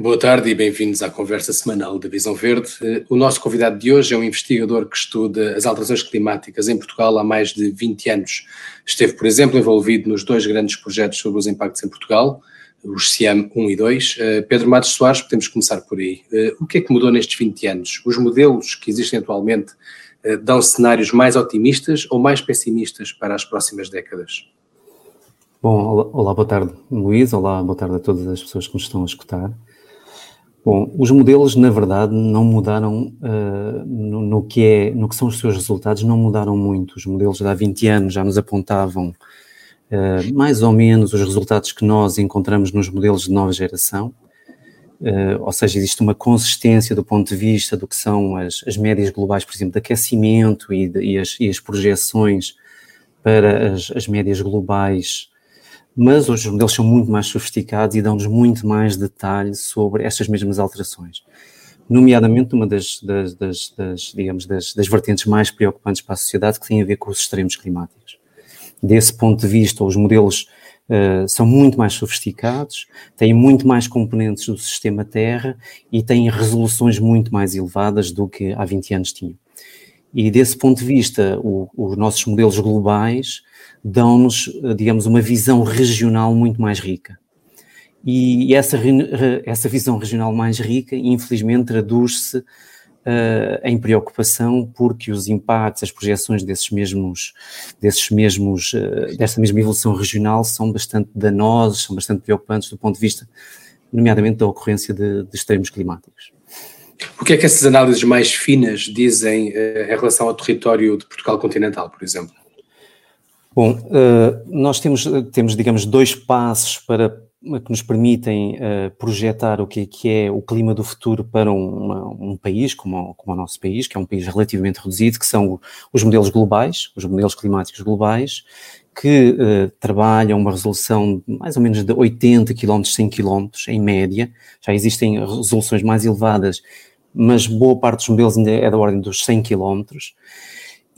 Boa tarde e bem-vindos à conversa semanal da Visão Verde. O nosso convidado de hoje é um investigador que estuda as alterações climáticas em Portugal há mais de 20 anos. Esteve, por exemplo, envolvido nos dois grandes projetos sobre os impactos em Portugal, os CIAM 1 e 2. Eh, Pedro Matos Soares, podemos começar por aí. Eh, o que é que mudou nestes 20 anos? Os modelos que existem atualmente eh, dão cenários mais otimistas ou mais pessimistas para as próximas décadas? Bom, olá, boa tarde, Luís. Olá, boa tarde a todas as pessoas que nos estão a escutar. Bom, os modelos, na verdade, não mudaram uh, no, no, que é, no que são os seus resultados, não mudaram muito. Os modelos de há 20 anos já nos apontavam uh, mais ou menos os resultados que nós encontramos nos modelos de nova geração. Uh, ou seja, existe uma consistência do ponto de vista do que são as, as médias globais, por exemplo, de aquecimento e, de, e, as, e as, projeções para as, as médias globais mas os modelos são muito mais sofisticados e dão-nos muito mais detalhe sobre estas mesmas alterações. Nomeadamente uma das, das, das, das digamos, das, das vertentes mais preocupantes para a sociedade que tem a ver com os extremos climáticos. Desse ponto de vista, os modelos uh, são muito mais sofisticados, têm muito mais componentes do sistema Terra e têm resoluções muito mais elevadas do que há 20 anos tinham. E desse ponto de vista, o, os nossos modelos globais dão-nos, digamos, uma visão regional muito mais rica. E essa, essa visão regional mais rica, infelizmente, traduz-se uh, em preocupação porque os impactos, as projeções desses mesmos, desses mesmos, uh, dessa mesma evolução regional são bastante danosos, são bastante preocupantes do ponto de vista, nomeadamente, da ocorrência de, de extremos climáticos. O que é que essas análises mais finas dizem uh, em relação ao território de Portugal continental, por exemplo? Bom, uh, nós temos, temos, digamos, dois passos para que nos permitem projetar o que é, que é, o clima do futuro para um, um país como, como, o nosso país, que é um país relativamente reduzido, que são os modelos globais, os modelos climáticos globais, que uh, trabalham uma resolução de mais ou menos de 80 km, 100 km em média. Já existem resoluções mais elevadas, mas boa parte dos modelos ainda é da ordem dos 100 km.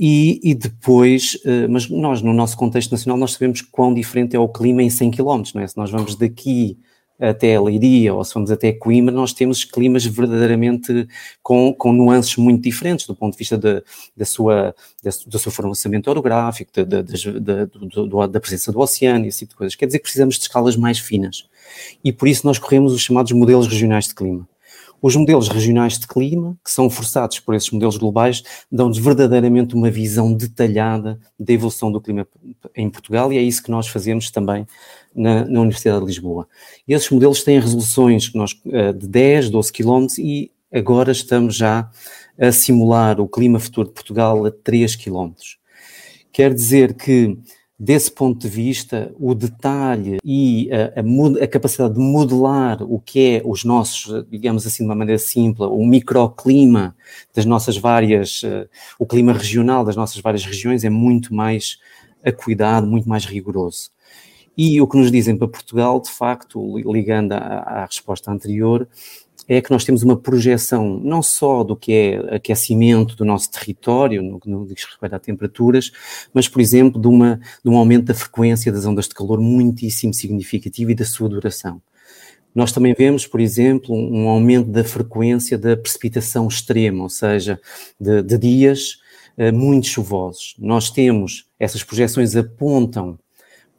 E, e, depois, uh, mas nós, no nosso contexto nacional, nós sabemos quão diferente é o clima em 100 km, não é? Se nós vamos daqui até Leiria ou se vamos até Coimbra, nós temos climas verdadeiramente com, com nuances muito diferentes do ponto de vista da, sua, da, do seu fornecimento orográfico, da, da, da, presença do oceano e tipo de coisas. Quer dizer que precisamos de escalas mais finas. E por isso nós corremos os chamados modelos regionais de clima. Os modelos regionais de clima, que são forçados por esses modelos globais, dão-nos verdadeiramente uma visão detalhada da evolução do clima em Portugal e é isso que nós fazemos também na, na Universidade de Lisboa. E esses modelos têm resoluções nós, eh, de 10, 12 km e agora estamos já a simular o clima futuro de Portugal a 3 km. Quer dizer que desse ponto de vista, o detalhe e a, a, a, capacidade de modelar o que é os nossos, digamos assim, de uma maneira simples, o microclima das nossas várias, uh, o clima regional das nossas várias regiões é muito mais acuidado, muito mais rigoroso. E o que nos dizem para Portugal, de facto, ligando à, à resposta anterior, é que nós temos uma projeção não só do que é aquecimento do nosso território, no que diz respeito a temperaturas, mas, por exemplo, de, uma, de um aumento da frequência das ondas de calor muitíssimo significativo e da sua duração. Nós também vemos, por exemplo, um aumento da frequência da precipitação extrema, ou seja, de, de dias uh, muito chuvosos. Nós temos, essas projeções apontam,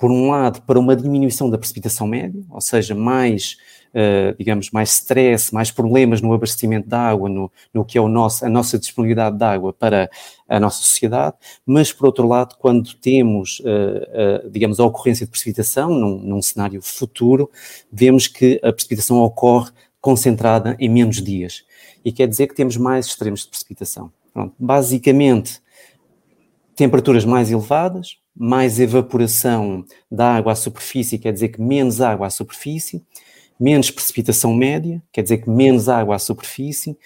por um lado, para uma diminuição da precipitação média, ou seja, mais uh, digamos, mais stress, mais problemas no abastecimento de água, no, no que é o nosso, a nossa disponibilidade de água para a nossa sociedade, mas por outro lado, quando temos, uh, uh, digamos, a ocorrência de precipitação num, num cenário futuro, vemos que a precipitação ocorre concentrada em menos dias. E quer dizer que temos mais extremos de precipitação. Pronto, basicamente, temperaturas mais elevadas, mais evaporação da água à superfície, quer dizer que menos água à superfície, menos precipitação média, quer dizer que menos água à superfície,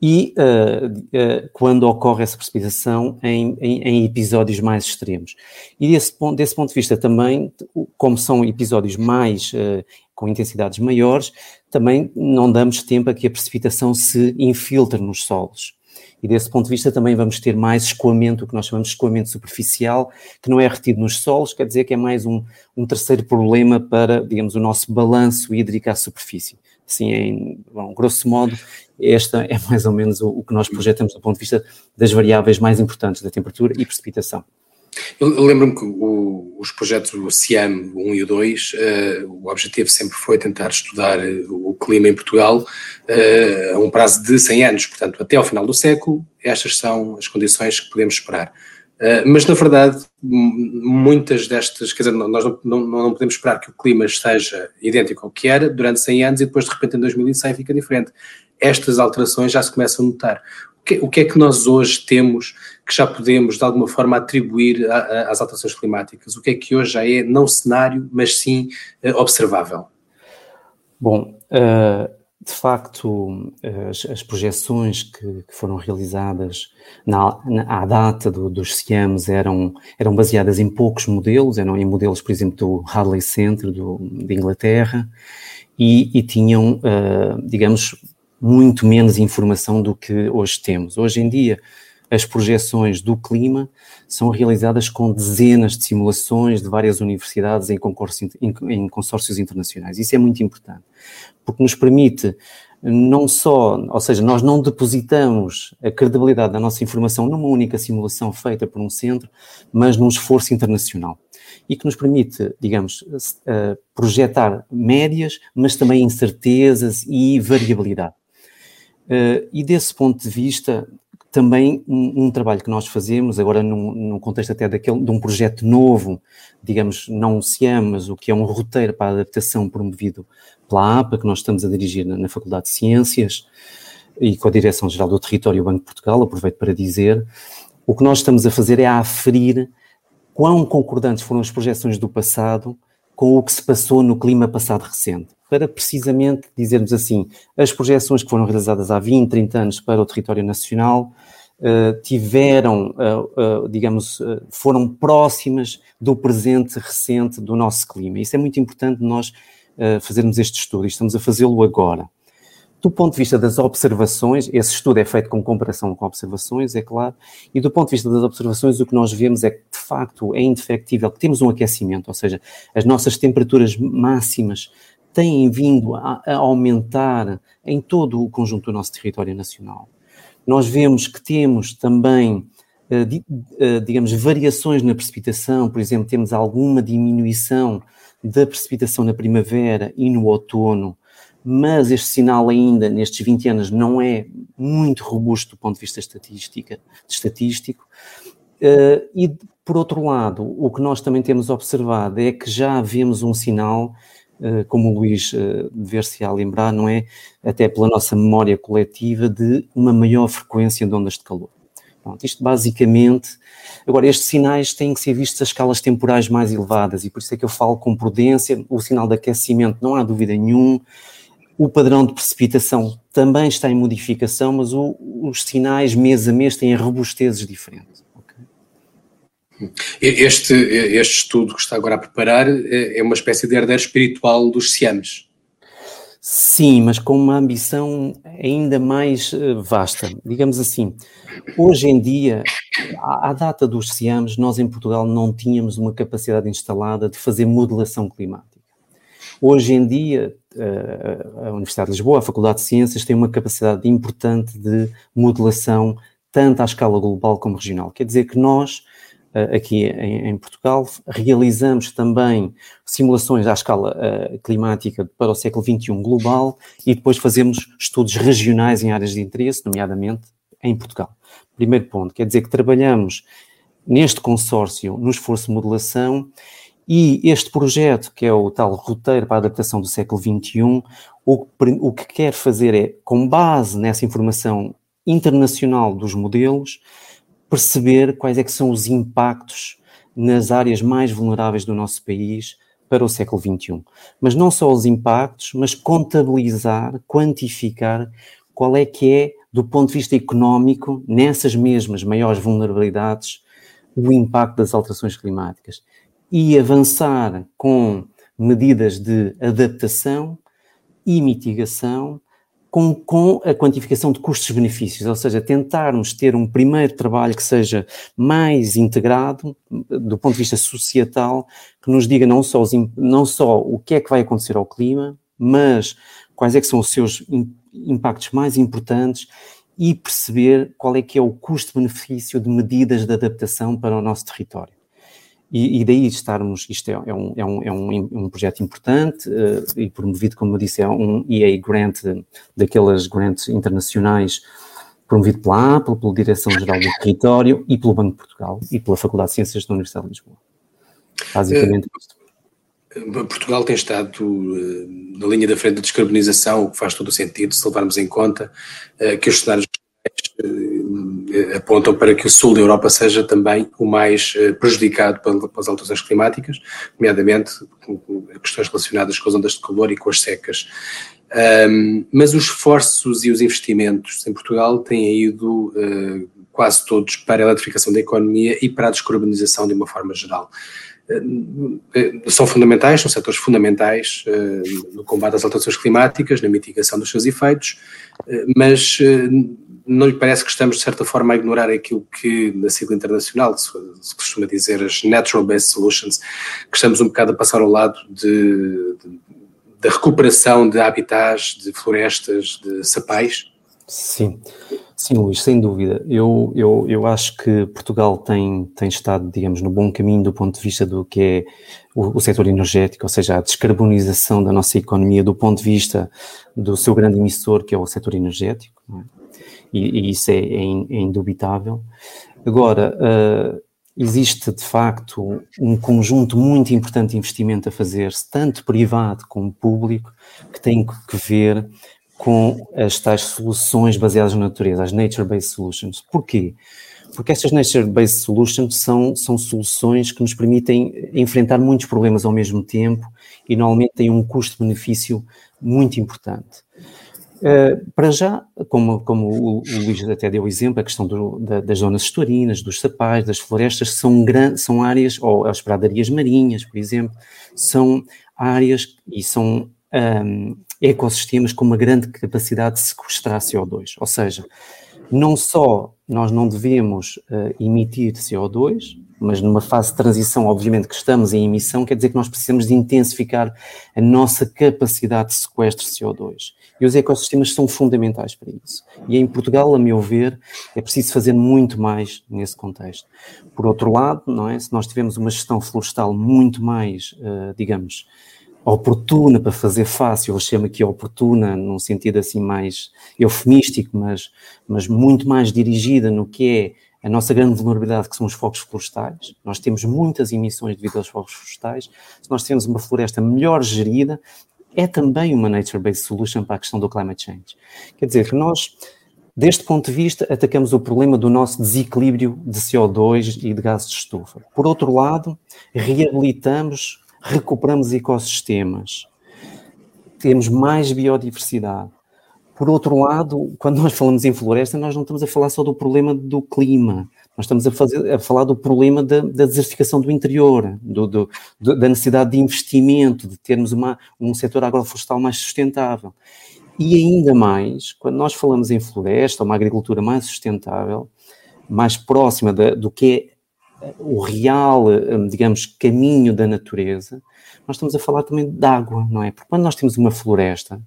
e uh, uh, quando ocorre essa precipitação em, em, em, episódios mais extremos. E desse ponto, desse ponto de vista também, como são episódios mais, uh, com intensidades maiores, também não damos tempo a que a precipitação se infiltre nos solos e desse ponto de vista também vamos ter mais escoamento, o que nós chamamos de escoamento superficial, que não é retido nos solos, quer dizer que é mais um, um terceiro problema para, digamos, o nosso balanço hídrico à superfície. Assim, em bom, grosso modo, esta é mais ou menos o, o que nós projetamos do ponto de vista das variáveis mais importantes da temperatura e precipitação. Eu, eu lembro-me que o, os projetos do CIAM 1 e o 2, uh, eh, o objetivo sempre foi tentar estudar uh, o clima em Portugal uh, a um prazo de 100 anos, portanto, até ao final do século, estas são as condições que podemos esperar. mas, na verdade, muitas destas, quer dizer, nós não, não, não, podemos esperar que o clima esteja idêntico ao que era durante 100 anos e depois, de repente, em 2100 fica diferente. Estas alterações já se começam a notar que, o que é que nós hoje temos que já podemos, de alguma forma, atribuir a, a, às alterações climáticas? O que é que hoje já é, não cenário, mas sim uh, observável? Bom, uh, de facto, as, as projeções que, que, foram realizadas na, na, à data do, dos CIAMs eram, eram baseadas em poucos modelos, eram em modelos, por exemplo, do Hadley Center, do, de Inglaterra, e, e tinham, uh, digamos, muito menos informação do que hoje temos. Hoje em dia, as projeções do clima são realizadas com dezenas de simulações de várias universidades em, em, consórcios internacionais. Isso é muito importante, porque nos permite não só, ou seja, nós não depositamos a credibilidade da nossa informação numa única simulação feita por um centro, mas num esforço internacional. E que nos permite, digamos, eh, projetar médias, mas também incertezas e variabilidade. Uh, e desse ponto de vista, também um, um, trabalho que nós fazemos, agora num, num, contexto até daquele, de um projeto novo, digamos, não se mas o que é um roteiro para adaptação promovido pela APA, que nós estamos a dirigir na, na Faculdade de Ciências e com a Direção-Geral do Território Banco de Portugal, aproveito para dizer, o que nós estamos a fazer é a aferir quão concordantes foram as projeções do passado com o que se passou no clima passado recente para precisamente dizermos assim, as projeções que foram realizadas há 20, 30 anos para o território nacional uh, tiveram, uh, uh, digamos, foram próximas do presente recente do nosso clima. Isso é muito importante nós fazermos este estudo e estamos a fazê-lo agora. Do ponto de vista das observações, esse estudo é feito com comparação com observações, é claro, e do ponto de vista das observações, o que nós vemos é que, de facto, é indefectível que temos um aquecimento, ou seja, as nossas temperaturas máximas têm vindo a, a aumentar em todo o conjunto do nosso território nacional. Nós vemos que temos também Uh, digamos, variações na precipitação, por exemplo, temos alguma diminuição da precipitação na primavera e no outono, mas este sinal ainda, nestes 20 anos, não é muito robusto do ponto de vista estatística, estatístico. Uh, e, por outro lado, o que nós também temos observado é que já vemos um sinal eh, como o Luís eh, dever-se-á lembrar, não é? Até pela nossa memória coletiva de uma maior frequência de ondas de calor. Pronto, isto basicamente. Agora, estes sinais têm que ser vistos a escalas temporais mais elevadas e por isso é que eu falo com prudência. O sinal de aquecimento, não há dúvida nenhum. O padrão de precipitação também está em modificação, mas o, os sinais mês a mês têm robustezes diferentes. Este, este estudo que está agora a preparar é, é uma espécie de herdeiro espiritual dos Siames. Sim, mas com uma ambição ainda mais eh, vasta. Digamos assim, hoje em dia, à data dos Siames, nós em Portugal não tínhamos uma capacidade instalada de fazer modelação climática. Hoje em dia, eh, a Universidade de Lisboa, a Faculdade de Ciências, tem uma capacidade importante de modelação, tanto à escala global como regional. Quer dizer que nós aqui em, em, Portugal. Realizamos também simulações à escala uh, climática para o século XXI global e depois fazemos estudos regionais em áreas de interesse, nomeadamente em Portugal. Primeiro ponto, quer dizer que trabalhamos neste consórcio no esforço de modelação e este projeto, que é o tal roteiro para a adaptação do século XXI, o, o que quer fazer é, com base nessa informação internacional dos modelos, perceber quais é que são os impactos nas áreas mais vulneráveis do nosso país para o século XXI. Mas não só os impactos, mas contabilizar, quantificar qual é que é, do ponto de vista económico, nessas mesmas maiores vulnerabilidades, o impacto das alterações climáticas. E avançar com medidas de adaptação e mitigação com, com a quantificação de custos-benefícios, ou seja, tentarmos ter um primeiro trabalho que seja mais integrado do ponto de vista societal, que nos diga não só, os, não só o que é que vai acontecer ao clima, mas quais é que são os seus impactos mais importantes e perceber qual é que é o custo-benefício de medidas de adaptação para o nosso território. E, e, daí estarmos, isto é, é, um, é, um, é um, um, projeto importante uh, e promovido, como eu disse, é um EA Grant, daquelas grants internacionais, promovido pela Apple, pela Direção-Geral do Território e pelo Banco de Portugal e pela Faculdade de Ciências da Universidade de Lisboa. Basicamente uh, Portugal tem estado uh, na linha da frente da descarbonização, o que faz todo o sentido se levarmos em conta que os cenários eh, apontam para que o sul da Europa seja também o mais eh, prejudicado pelas alterações climáticas, nomeadamente questões relacionadas com as ondas de calor e com as secas. Um, mas os esforços e os investimentos em Portugal têm ido uh, quase todos para a eletrificação da economia e para a descarbonização de uma forma geral. Uh, são fundamentais, são setores fundamentais uh, no combate às alterações climáticas, na mitigação dos seus efeitos, mas não lhe parece que estamos, de certa forma, a ignorar aquilo que, na sigla internacional, se, se costuma dizer as Natural-Based Solutions, que estamos um bocado a passar ao lado de, de, da recuperação de habitats, de florestas, de sapais? Sim, sim, Luís, sem dúvida. Eu, eu, eu acho que Portugal tem, tem estado, digamos, no bom caminho do ponto de vista do que é o, o setor energético, ou seja, a descarbonização da nossa economia do ponto de vista do seu grande emissor, que é o setor energético. É? e, e isso é, é, é, indubitável. Agora, uh, existe de facto um conjunto muito importante de investimento a fazer-se, tanto privado como público, que tem que ver com as tais soluções baseadas na natureza, as nature-based solutions. Porquê? Porque estas nature-based solutions são, são soluções que nos permitem enfrentar muitos problemas ao mesmo tempo e normalmente têm um custo-benefício muito importante. Uh, para já, como, como o, o, Luís até deu o exemplo, a questão do, da, das zonas estuarinas, dos sapais, das florestas, são, gran, são áreas, ou as pradarias marinhas, por exemplo, são áreas e são um, ecossistemas com uma grande capacidade de sequestrar CO2. Ou seja, não só nós não devemos uh, emitir CO2, mas numa fase de transição, obviamente que estamos em emissão, quer dizer que nós precisamos de intensificar a nossa capacidade de sequestro de CO2. E os ecossistemas são fundamentais para isso. E em Portugal, a meu ver, é preciso fazer muito mais nesse contexto. Por outro lado, não é? Se nós tivermos uma gestão florestal muito mais, uh, digamos, oportuna para fazer fácil, eu chamo aqui oportuna num sentido assim mais eufemístico, mas, mas muito mais dirigida no que é a nossa grande vulnerabilidade, que são os focos florestais. Nós temos muitas emissões devido aos focos florestais. Se nós temos uma floresta melhor gerida, é também uma nature-based solution para a questão do climate change. Quer dizer que nós, deste ponto de vista, atacamos o problema do nosso desequilíbrio de CO2 e de gases de estufa. Por outro lado, reabilitamos, recuperamos ecossistemas, temos mais biodiversidade. Por outro lado, quando nós falamos em floresta, nós não estamos a falar só do problema do clima, nós estamos a, fazer, a falar do problema da, da desertificação do interior, do, do, da necessidade de investimento, de termos uma, um setor agroflorestal mais sustentável. E ainda mais, quando nós falamos em floresta, uma agricultura mais sustentável, mais próxima da, do que é o real, digamos, caminho da natureza, nós estamos a falar também de água, não é? Porque quando nós temos uma floresta,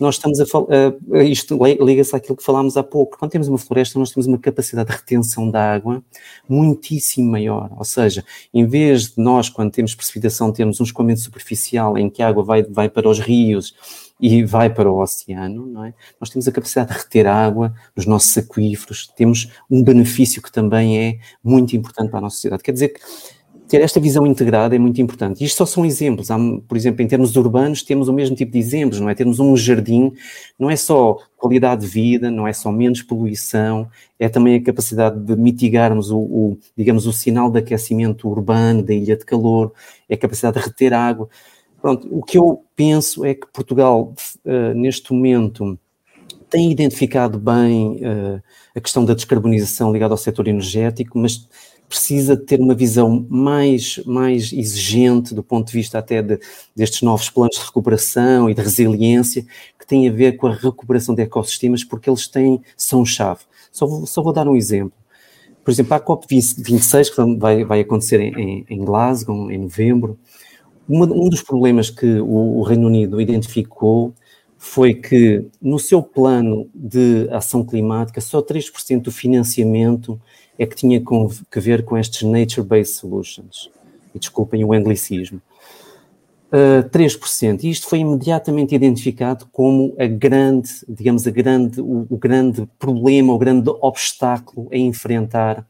nós estamos a falar, uh, isto liga-se àquilo que falámos há pouco, quando temos uma floresta, nós temos uma capacidade de retenção da água muitíssimo maior, ou seja, em vez de nós, quando temos precipitação, termos um escoamento superficial em que a água vai, vai para os rios e vai para o oceano, não é? Nós temos a capacidade de reter água nos nossos aquíferos, temos um benefício que também é muito importante para a nossa sociedade. Quer dizer que ter esta visão integrada é muito importante. Isto só são exemplos. Há, por exemplo, em termos urbanos, temos o mesmo tipo de exemplos, não é? Termos um jardim, não é só qualidade de vida, não é só menos poluição, é também a capacidade de mitigarmos o, o digamos, o sinal de aquecimento urbano, da ilha de calor, é a capacidade de reter água. Pronto, o que eu penso é que Portugal, uh, neste momento, tem identificado bem uh, a questão da descarbonização ligada ao setor energético, mas precisa ter uma visão mais, mais exigente do ponto de vista até de, destes novos planos de recuperação e de resiliência que têm a ver com a recuperação de ecossistemas, porque eles têm, são chave. Só vou, só vou dar um exemplo. Por exemplo, a COP26, que vai, vai acontecer em, em Glasgow, em novembro, uma, um dos problemas que o, o Reino Unido identificou foi que no seu plano de ação climática, só 3% do financiamento é que tinha que ver com estes nature-based solutions. E desculpem o anglicismo. Uh, 3%. E isto foi imediatamente identificado como a grande, digamos, a grande, o, o grande problema, o grande obstáculo a enfrentar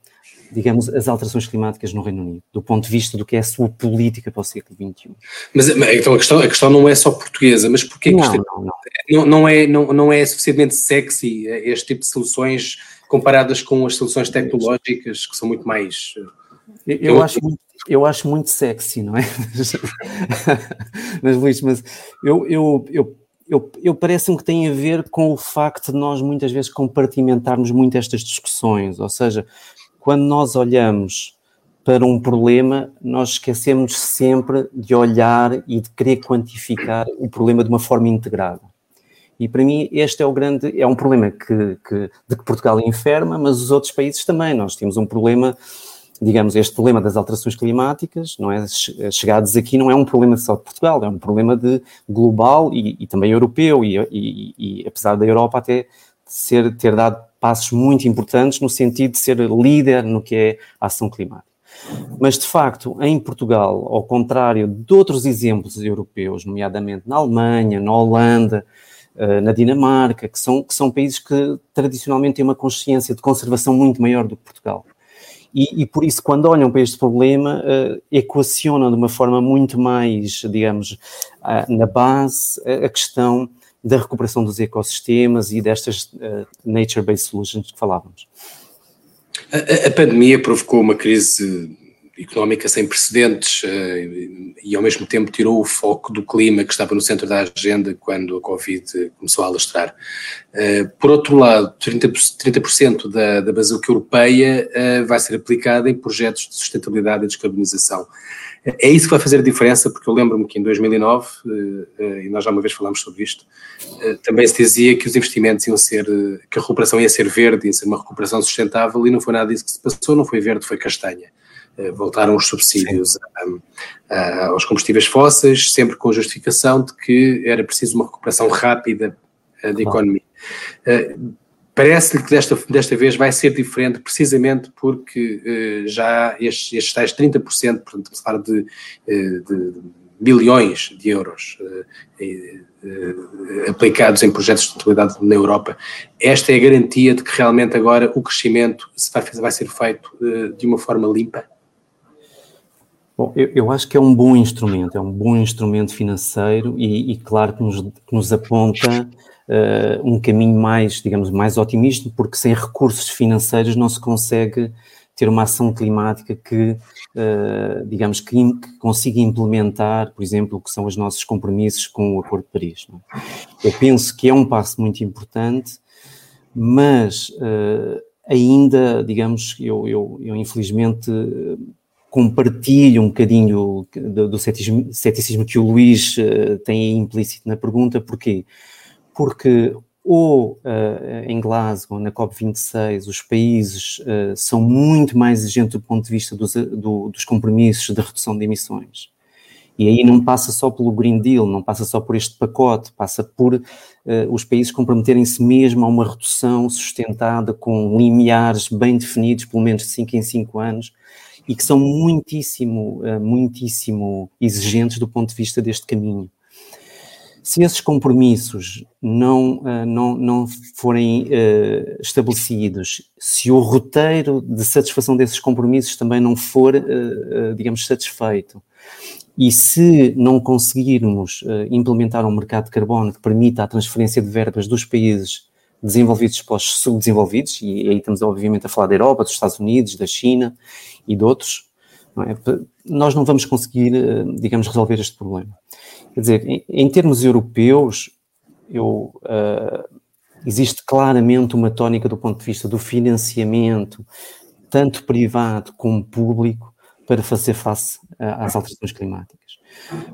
digamos, as alterações climáticas no Reino Unido, do ponto de vista do que é a sua política para o século XXI. Mas então a questão, a questão não é só portuguesa, mas porquê não, que isto não, não. Não, é, não, não é suficientemente sexy eh, este tipo de soluções comparadas com as soluções tecnológicas que são muito mais... Eh, eu, eu acho muito, eu acho muito sexy, não é? mas Luís, mas eu, eu, eu eu, eu parece-me que tem a ver com o facto de nós muitas vezes compartimentarmos muito estas discussões, ou seja, quando nós olhamos para um problema, nós esquecemos sempre de olhar e de querer quantificar o problema de uma forma integrada. E para mim este é o grande, é um problema que, que, de que Portugal enferma, mas os outros países também. Nós temos um problema, digamos, este problema das alterações climáticas, não é? Chegados aqui não é um problema só de Portugal, é um problema de global e, e também europeu, e, e, e apesar da Europa até ser, ter dado passos muito importantes no sentido de ser líder no que é a ação climática. Mas, de facto, em Portugal, ao contrário de outros exemplos europeus, nomeadamente na Alemanha, na Holanda, eh, na Dinamarca, que são, que são países que tradicionalmente têm uma consciência de conservação muito maior do que Portugal. E, e por isso, quando olham para este problema, uh, equacionam de uma forma muito mais, digamos, uh, na base, a questão da recuperação dos ecossistemas e destas uh, nature-based solutions que falávamos. A, a, pandemia provocou uma crise económica sem precedentes uh, e ao mesmo tempo tirou o foco do clima que estava no centro da agenda quando a Covid começou a alastrar. Uh, por outro lado, 30%, 30 da, da bazuca europeia uh, vai ser aplicada em projetos de sustentabilidade e descarbonização. É isso que vai fazer a diferença, porque eu lembro-me que em 2009, eh, eh, e nós já uma vez falámos sobre isto, eh, também se dizia que os investimentos iam ser, que a recuperação ia ser verde, ia ser uma recuperação sustentável, e não foi nada disso que se passou, não foi verde, foi castanha. Voltaram os subsídios a, a, aos combustíveis fósseis, sempre com a justificação de que era preciso uma recuperação rápida da economia. Parece-lhe que desta, desta vez vai ser diferente, precisamente porque já estes, estes tais 30%, portanto, se fala de, de bilhões de euros aplicados em projetos de sustentabilidade na Europa, esta é a garantia de que realmente agora o crescimento vai, vai ser feito de uma forma limpa? Bom, eu, eu, acho que é um bom instrumento, é um bom instrumento financeiro e, e claro que nos, que nos aponta uh, um caminho mais, digamos, mais otimista, porque sem recursos financeiros não se consegue ter uma ação climática que, uh, digamos, que, que, consiga implementar, por exemplo, o que são os nossos compromissos com o Acordo de Paris. É? Eu penso que é um passo muito importante, mas uh, ainda, digamos, eu, eu, eu infelizmente compartilho um bocadinho do, do ceticismo, ceticismo, que o Luís uh, tem implícito na pergunta, porquê? porque ou uh, em Glasgow, na COP26, os países uh, são muito mais exigentes do ponto de vista dos, do, dos compromissos de redução de emissões. E aí não passa só pelo Green Deal, não passa só por este pacote, passa por uh, os países comprometerem-se mesmo a uma redução sustentada com limiares bem definidos, pelo menos de 5 em 5 anos, e que são muitíssimo, muitíssimo exigentes do ponto de vista deste caminho. Se esses compromissos não, uh, não, não forem uh, estabelecidos, se o roteiro de satisfação desses compromissos também não for, digamos, satisfeito, e se não conseguirmos implementar um mercado de carbono que permita a transferência de verbas dos países desenvolvidos para os subdesenvolvidos, e aí estamos obviamente a falar da Europa, dos Estados Unidos, da China e de outros, não é? nós não vamos conseguir, digamos, resolver este problema. Quer dizer, em, em termos europeus, eu, uh, existe claramente uma tónica do ponto de vista do financiamento, tanto privado como público, para fazer face às alterações climáticas.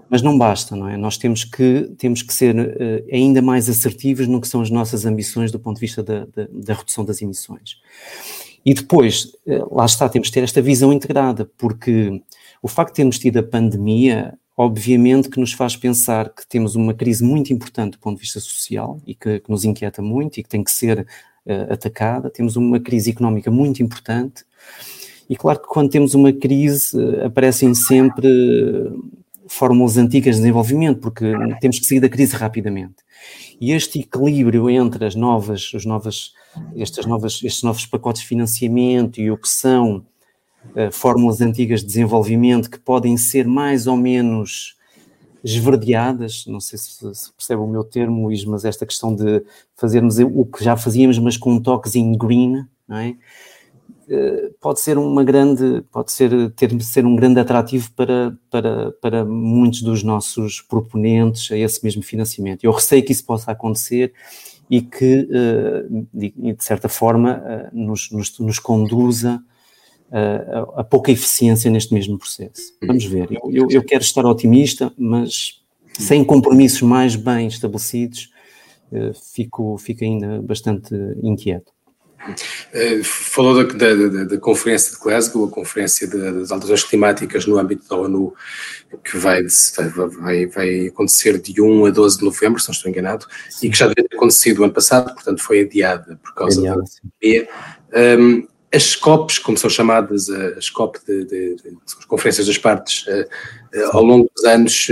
Mas não basta, não é? Nós temos que, temos que ser uh, ainda mais assertivos no que são as nossas ambições do ponto de vista da, da, da redução das emissões. E depois, uh, lá está, temos que ter esta visão integrada, porque o facto de termos tido a pandemia obviamente que nos faz pensar que temos uma crise muito importante do ponto de vista social e que, que nos inquieta muito e que tem que ser uh, atacada. Temos uma crise económica muito importante e claro que quando temos uma crise aparecem sempre fórmulas antigas de desenvolvimento, porque temos que sair da crise rapidamente. E este equilíbrio entre as novas, os novas, estas novas, estes novos pacotes de financiamento e o que são uh, fórmulas antigas de desenvolvimento que podem ser mais ou menos esverdeadas, não sei se, se percebe o meu termo, Luís, mas esta questão de fazermos o que já fazíamos, mas com um toquezinho green, não é? Eh, pode ser uma grande, pode ser ter ser um grande atrativo para, para, para muitos dos nossos proponentes a esse mesmo financiamento. Eu receio que isso possa acontecer e que, eh, de certa forma, eh, nos, nos, nos conduza a, a, pouca eficiência neste mesmo processo. Vamos ver. Eu, eu, eu quero estar otimista, mas sem compromissos mais bem estabelecidos, fico, fico ainda bastante inquieto. Uh, falou da, da, da, Conferência de Glasgow, a Conferência das Alterações Climáticas no âmbito da ONU, que vai, vai, vai acontecer de 1 a 12 de novembro, se não estou enganado, sim. e que já devia ter acontecido o ano passado, portanto foi adiada por causa adiada, da pandemia. Um, as COPs, como são chamadas, as COP, de, de, de, as conferências das partes, uh, ao longo dos anos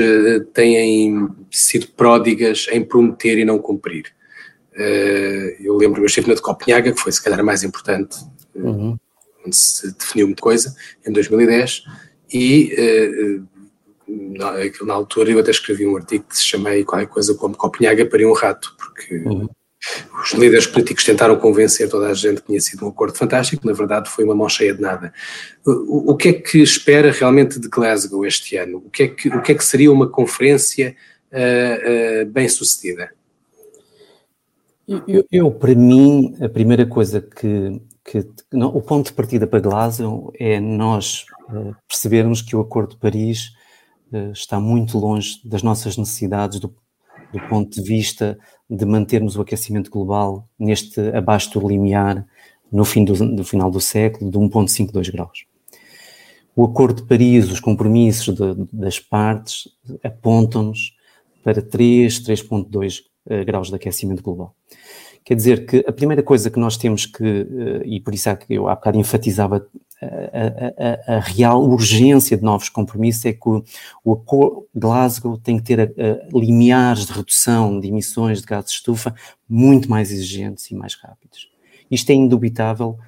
têm sido pródigas em prometer e não cumprir. Eh, eu lembro-me, eu estive na de Copenhaga, que foi se calhar a mais importante, eh, uhum. onde se definiu muita coisa, em 2010, e eh, na, na, altura eu até escrevi um artigo que se chamei qualquer coisa como Copenhaga para um rato, porque uhum. os líderes políticos tentaram convencer toda a gente que tinha sido um acordo fantástico, na verdade foi uma mão cheia de nada. O, o que é que espera realmente de Glasgow este ano? O que é que, o que, é que seria uma conferência uh, uh, bem sucedida? Eu, eu, para mim, a primeira coisa que, que não, o ponto de partida para Glasgow é nós uh, percebermos que o Acordo de Paris uh, está muito longe das nossas necessidades do, do, ponto de vista de mantermos o aquecimento global neste abaixo do limiar no fim do, do final do século de 1,52 graus. O Acordo de Paris, os compromissos de, das partes apontam-nos para 3, 3,2 uh, graus de aquecimento global. Quer dizer que a primeira coisa que nós temos que, uh, e por isso é que eu há bocado enfatizava a, a, a, a real urgência de novos compromissos, é que o, o Glasgow tem que ter a, limiares de redução de emissões de gases de estufa muito mais exigentes e mais rápidos. Isto é indubitável,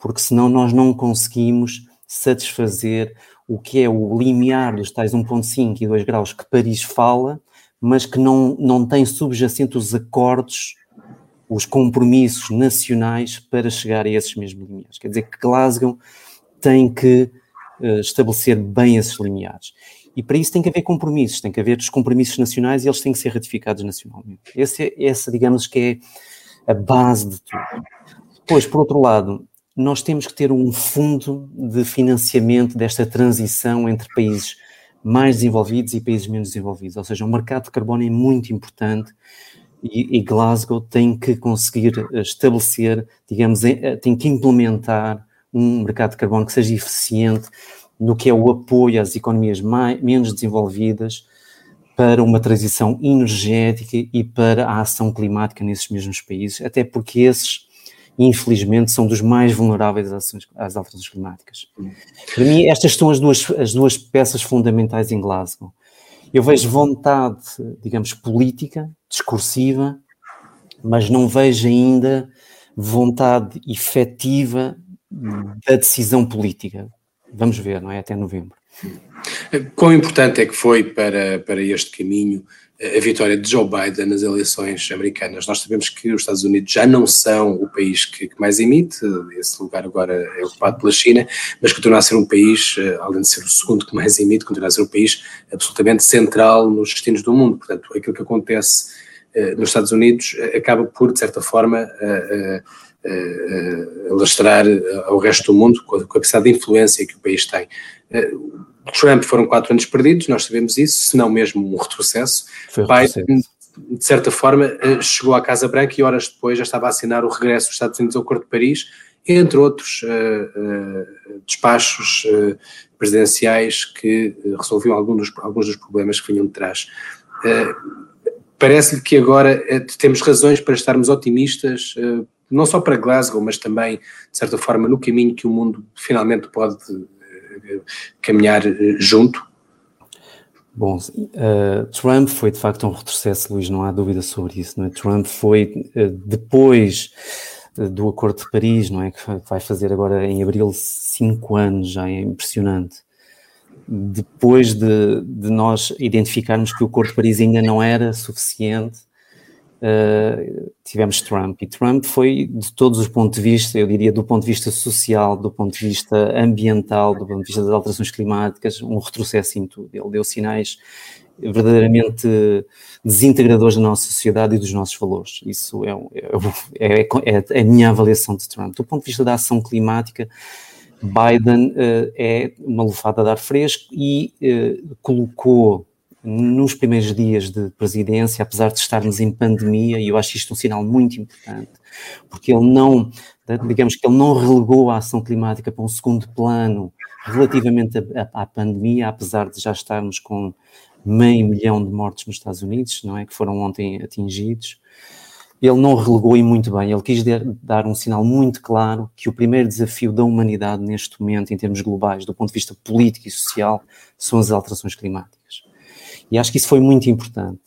porque senão nós não conseguimos satisfazer o que é o limiar dos tais 1,5 e 2 graus que Paris fala, mas que não, não tem subjacente os acordos, os compromissos nacionais para chegar a esses mesmos limiares. Quer dizer que Glasgow tem que uh, estabelecer bem esses limiares. E para isso tem que haver compromissos, tem que haver os compromissos nacionais e eles têm que ser ratificados nacionalmente. Esse, é, essa, digamos que é a base de tudo. Depois, por outro lado, nós temos que ter um fundo de financiamento desta transição entre países mais desenvolvidos e países menos desenvolvidos. Ou seja, o mercado de carbono é muito importante e, e Glasgow tem que conseguir eh, estabelecer, digamos, eh, tem que implementar um mercado de carbono que seja eficiente no que é o apoio às economias mais, menos desenvolvidas para uma transição energética e para a ação climática nesses mesmos países, até porque esses infelizmente, são dos mais vulneráveis às, alterações climáticas. Para mim, estas são as duas, as duas peças fundamentais em Glasgow. Eu vejo vontade, digamos, política, discursiva, mas não vejo ainda vontade efetiva da decisão política. Vamos ver, não é? Até novembro. Quão importante é que foi para, para este caminho a vitória de Joe Biden nas eleições americanas. Nós sabemos que os Estados Unidos já não são o país que, que mais emite, esse lugar agora é ocupado pela China, mas continua a ser um país, eh, além de ser o segundo que mais emite, continua a ser um país absolutamente central nos destinos do mundo. Portanto, aquilo que acontece uh, nos Estados Unidos uh, acaba por, de certa forma, uh, alastrar ao resto do mundo com a capacidade de influência que o país tem. Trump foram quatro anos perdidos, nós sabemos isso, se não mesmo um retrocesso. Foi Biden, de certa forma, eh, chegou à Casa Branca e horas depois já estava a assinar o regresso dos Estados Unidos ao Acordo de Paris, entre outros uh, uh, despachos uh, presidenciais que resolviam alguns dos, alguns dos problemas que vinham de trás. Parece-lhe que agora temos razões para estarmos otimistas, não só para Glasgow, mas também, de certa forma, no caminho que o mundo finalmente pode caminhar junto? Bom, uh, Trump foi de facto um retrocesso, Luís, não há dúvida sobre isso. Não é? Trump foi, uh, depois do Acordo de Paris, não é? que vai fazer agora em abril cinco anos, já é impressionante. Depois de, de nós identificarmos que o Acordo de Paris ainda não era suficiente, uh, tivemos Trump. E Trump foi, de todos os pontos de vista, eu diria do ponto de vista social, do ponto de vista ambiental, do ponto de vista das alterações climáticas, um retrocesso em tudo. Ele deu sinais verdadeiramente desintegradores da nossa sociedade e dos nossos valores. Isso é, é, é, é a minha avaliação de Trump. Do ponto de vista da ação climática, Biden uh, é uma lufada de ar fresco e uh, colocou nos primeiros dias de presidência, apesar de estarmos em pandemia, e eu acho isto um sinal muito importante, porque ele não, digamos que ele não relegou a ação climática para um segundo plano relativamente à pandemia, apesar de já estarmos com meio milhão de mortes nos Estados Unidos, não é, que foram ontem atingidos. Ele não relegou e muito bem, ele quis dar um sinal muito claro que o primeiro desafio da humanidade neste momento, em termos globais, do ponto de vista político e social, são as alterações climáticas. E acho que isso foi muito importante.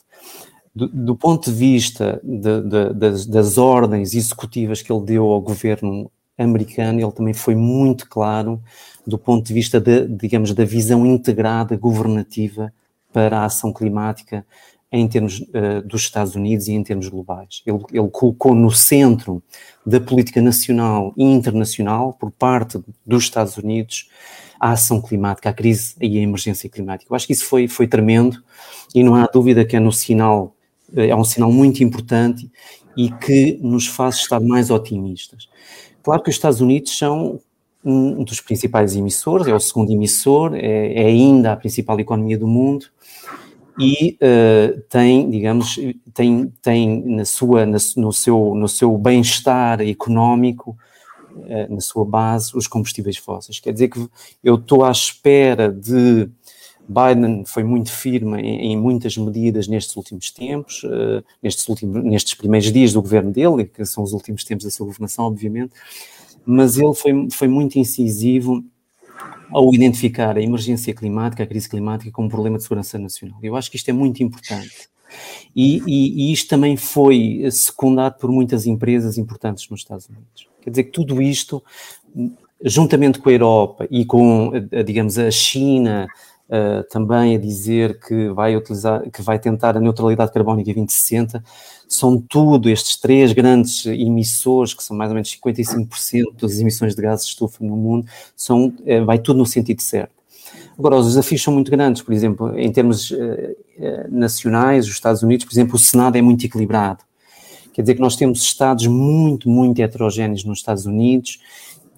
Do, do ponto de vista de, de, das, das ordens executivas que ele deu ao governo americano, ele também foi muito claro do ponto de vista, de, digamos, da visão integrada governativa para a ação climática em termos uh, dos Estados Unidos e em termos globais. Ele, ele, colocou no centro da política nacional e internacional, por parte dos Estados Unidos, a ação climática, a crise e a emergência climática. Eu acho que isso foi, foi tremendo e não há dúvida que é, no sinal, eh, é um sinal muito importante e que nos faz estar mais otimistas. Claro que os Estados Unidos são um dos principais emissores, é o segundo emissor, é, é ainda a principal economia do mundo e uh, tem, digamos, tem, tem na sua, na, no seu, no seu bem-estar económico na sua base os combustíveis fósseis. Quer dizer que eu estou à espera de. Biden foi muito firme em, muitas medidas nestes últimos tempos, uh, nestes, últimos, nestes primeiros dias do governo dele, que são os últimos tempos da sua governação, obviamente, mas ele foi, foi muito incisivo ao identificar a emergência climática, a crise climática, como um problema de segurança nacional. Eu acho que isto é muito importante. E, e, e isto também foi secundado por muitas empresas importantes nos Estados Unidos. Quer dizer que tudo isto, juntamente com a Europa e com, digamos, a China, Uh, também a dizer que vai utilizar, que vai tentar a neutralidade carbónica em 2060, são tudo estes três grandes emissores, que são mais ou menos 55% das emissões de gases de estufa no mundo, são, uh, vai tudo no sentido certo. Agora, os desafios são muito grandes, por exemplo, em termos uh, nacionais, os Estados Unidos, por exemplo, o Senado é muito equilibrado. Quer dizer que nós temos estados muito, muito heterogéneos nos Estados Unidos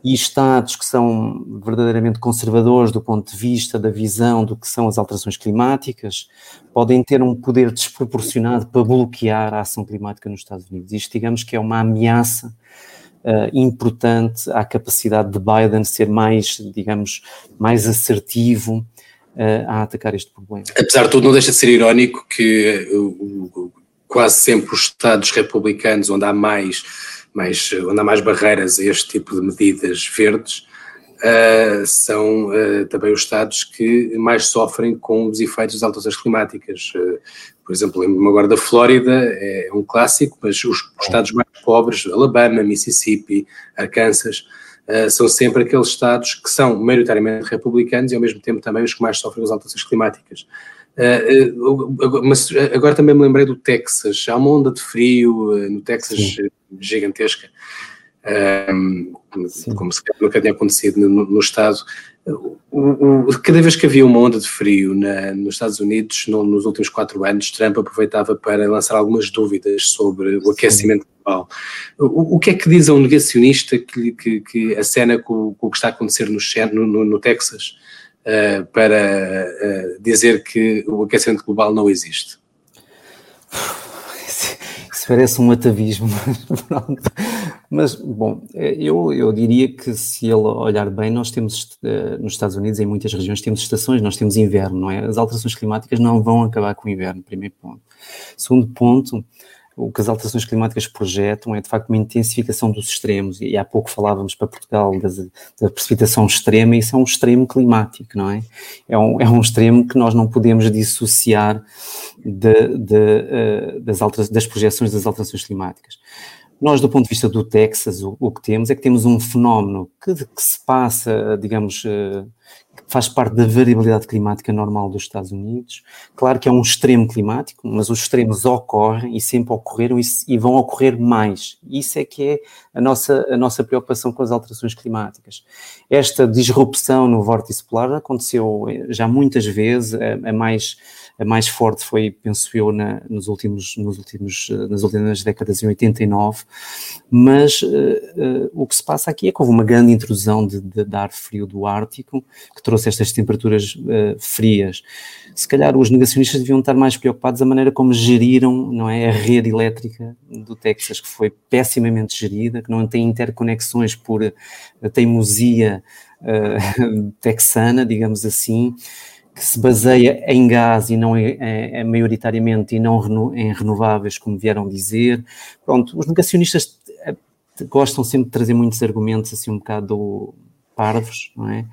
e estados que são verdadeiramente conservadores do ponto de vista da visão do que são as alterações climáticas, podem ter um poder desproporcionado para bloquear a ação climática nos Estados Unidos. Isto, digamos que é uma ameaça uh, importante à capacidade de Biden ser mais, digamos, mais assertivo uh, a atacar este problema. Apesar de tudo, não deixa de ser irónico que o, quase sempre os Estados republicanos, onde há mais, mais, onde há mais barreiras a este tipo de medidas verdes, uh, são uh, também os Estados que mais sofrem com os efeitos das alterações climáticas. Uh, por exemplo, lembro-me agora da Flórida, é um clássico, mas os, os Estados mais pobres, Alabama, Mississippi, Arkansas, Uh, são sempre aqueles Estados que são maioritariamente republicanos e ao mesmo tempo também os que mais sofrem as alterações climáticas. Uh, mas agora também me lembrei do Texas. Há uma onda de frio no Texas Sim. gigantesca, um, como se nunca tinha acontecido no, no Estado. O, o, cada vez que havia uma onda de frio na, nos Estados Unidos, no, nos últimos quatro anos, Trump aproveitava para lançar algumas dúvidas sobre o aquecimento global. O, o, que é que diz a um negacionista que, que, que acena com, com, o que está a acontecer no, no, no Texas? uh, para uh, dizer que o aquecimento global não existe? Isso parece um atavismo, mas pronto. Mas, bom, eu, eu diria que se ele olhar bem, nós temos, eh, nos Estados Unidos, em muitas regiões, temos estações, nós temos inverno, não é? As alterações climáticas não vão acabar com o inverno, primeiro ponto. Segundo ponto, o que as alterações climáticas projetam é de facto uma intensificação dos extremos, e há pouco falávamos para Portugal da precipitação extrema, e isso é um extremo climático, não é? É um, é um extremo que nós não podemos dissociar de, de, uh, das, altera das projeções das alterações climáticas. Nós, do ponto de vista do Texas, o, o que temos é que temos um fenómeno que, que se passa, digamos, uh, faz parte da variabilidade climática normal dos Estados Unidos. Claro que é um extremo climático, mas os extremos ocorrem e sempre ocorreram e, vão ocorrer mais. Isso é que é a nossa, a nossa preocupação com as alterações climáticas. Esta disrupção no vórtice polar aconteceu já muitas vezes, a mais a mais forte foi, penso eu, na, nos últimos, nos últimos, nas últimas décadas, em 89, mas uh, uh, o que se passa aqui é que houve uma grande intrusão de, de, de ar frio do Ártico, que trouxe estas temperaturas uh, frias. Se calhar os negacionistas deviam estar mais preocupados da maneira como geriram não é, a rede elétrica do Texas, que foi pessimamente gerida, que não tem interconexões por teimosia texana, digamos assim, que se baseia em gás e não é, é, é maioritariamente e não em renováveis, como vieram dizer. Pronto, os negacionistas eh, gostam sempre de trazer muitos argumentos assim um bocado parvos, não é?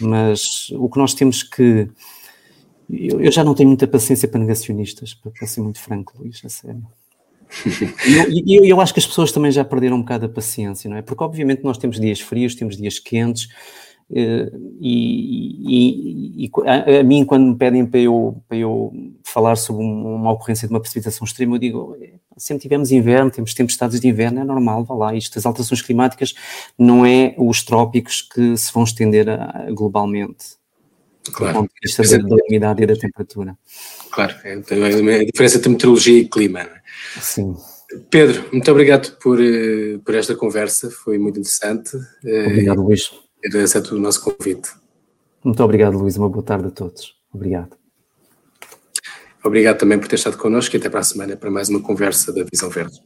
Mas o que nós temos que eu, já não tenho muita paciência para negacionistas, para, ser muito franco, Luís, a sério. E eu, eu, acho que as pessoas também já perderam um bocado a paciência, não é? Porque obviamente nós temos dias frios, temos dias quentes, e, e, e a, a, mim, quando me pedem para eu, para eu falar sobre uma ocorrência de uma precipitação extrema, eu digo: sempre tivemos inverno, temos tempestades de inverno, é normal, vá lá. Isto, as alterações climáticas não é os trópicos que se vão estender a, globalmente. Claro. Do ponto de vista da, da umidade e da temperatura. Claro, é, a diferença entre meteorologia e clima. É? Sim. Pedro, muito obrigado por, eh, por esta conversa, foi muito interessante. Obrigado, Luís aceito o nosso convite. Muito obrigado, Luís. Uma boa tarde a todos. Obrigado. Obrigado também por ter estado connosco e até para a semana para mais uma conversa da Visão Verde.